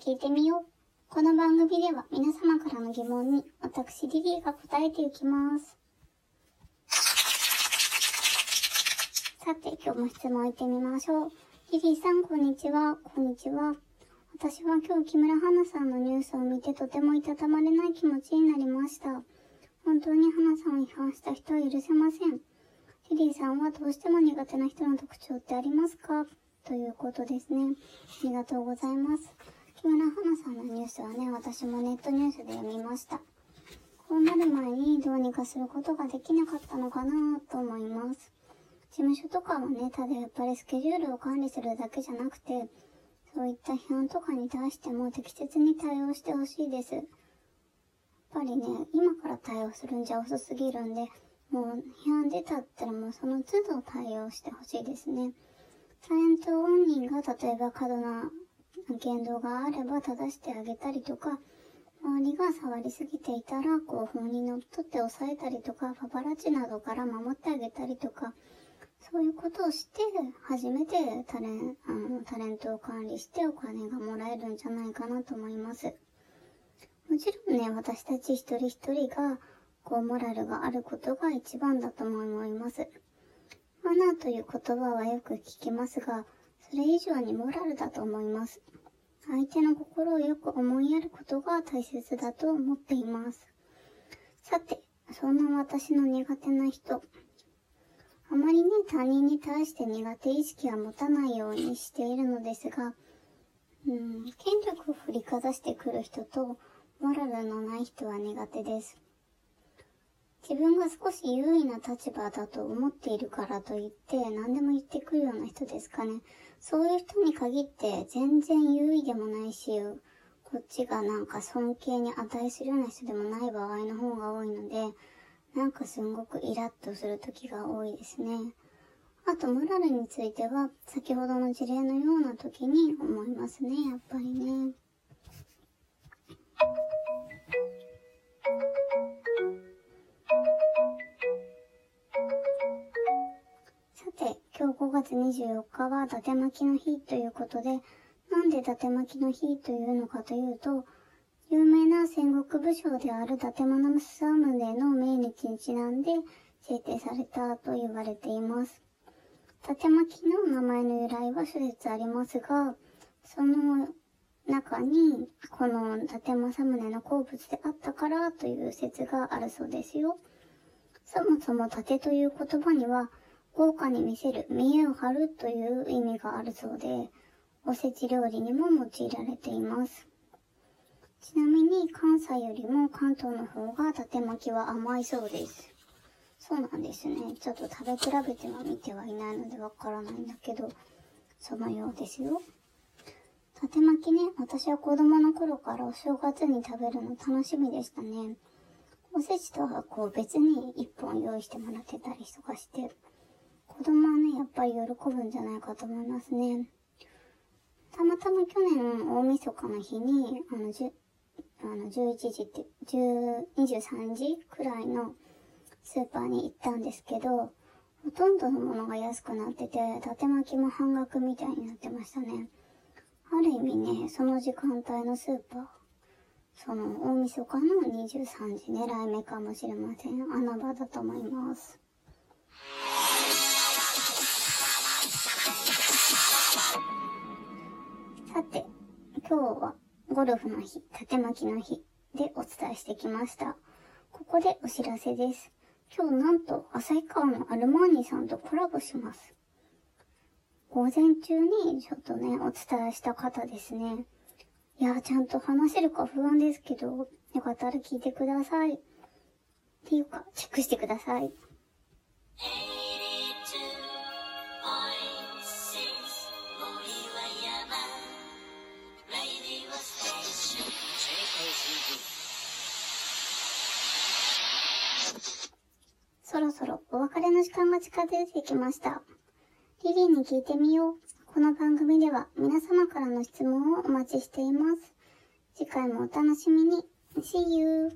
聞いてみよう。この番組では皆様からの疑問に私リリーが答えていきます。さて、今日も質問いってみましょう。リリーさん、こんにちは。こんにちは。私は今日木村花さんのニュースを見てとてもいたたまれない気持ちになりました。本当に花さんを批判した人は許せません。リリーさんはどうしても苦手な人の特徴ってありますか？ということですね。ありがとうございます。木村花さんのニュースはね、私もネットニュースで読みました。こうなる前にどうにかすることができなかったのかなと思います。事務所とかはね、ただやっぱりスケジュールを管理するだけじゃなくて、そういった批判とかに対しても適切に対応してほしいです。やっぱりね、今から対応するんじゃ遅すぎるんで、もう批判出たったらもうその都度対応してほしいですね。タレント本人が例えば過度な言動があれば正してあげたりとか、周りが触りすぎていたら、こう、法にのっとって抑えたりとか、パパラッチなどから守ってあげたりとか、そういうことをして、初めてタレンあのタレントを管理してお金がもらえるんじゃないかなと思います。もちろんね、私たち一人一人が、こう、モラルがあることが一番だと思います。マナーという言葉はよく聞きますが、それ以上にモラルだと思います。相手の心をよく思いやることが大切だと思っています。さて、そんな私の苦手な人。あまりね、他人に対して苦手意識は持たないようにしているのですが、うん、権力を振りかざしてくる人と、モラルのない人は苦手です。自分が少し優位な立場だと思っているからといって何でも言ってくるような人ですかね。そういう人に限って全然優位でもないし、こっちがなんか尊敬に値するような人でもない場合の方が多いので、なんかすんごくイラッとする時が多いですね。あと、モラルについては、先ほどの事例のような時に思いますね、やっぱりね。今日5月24日は伊達巻きの日ということで、なんで伊達巻きの日というのかというと、有名な戦国武将である伊達政宗の命日にちなんで制定されたと言われています。伊達巻きの名前の由来は諸説ありますが、その中に、この伊達政宗の好物であったからという説があるそうですよ。そもそも伊達という言葉には、豪華に見せる、見栄を張るという意味があるそうで、おせち料理にも用いられています。ちなみに関西よりも関東の方が伊達巻きは甘いそうです。そうなんですね。ちょっと食べ比べては見てはいないのでわからないんだけど、そのようですよ。伊達巻きね、私は子供の頃からお正月に食べるの楽しみでしたね。おせちとはこう別に一本用意してもらってたりとかして、子供はね、やっぱり喜ぶんじゃないかと思いますね。たまたま去年大晦日の日に、あの、じあの11時って、23時くらいのスーパーに行ったんですけど、ほとんどのものが安くなってて、伊達巻きも半額みたいになってましたね。ある意味ね、その時間帯のスーパー、その大晦日の23時狙い目かもしれません。穴場だと思います。さて、今日はゴルフの日、縦巻きの日でお伝えしてきました。ここでお知らせです。今日なんと旭川のアルマーニさんとコラボします。午前中にちょっとね、お伝えした方ですね。いや、ちゃんと話せるか不安ですけど、よかったら聞いてください。っていうか、チェックしてください。そろそろお別れの時間が近づいてきました。リリーに聞いてみよう。この番組では皆様からの質問をお待ちしています。次回もお楽しみに。See you!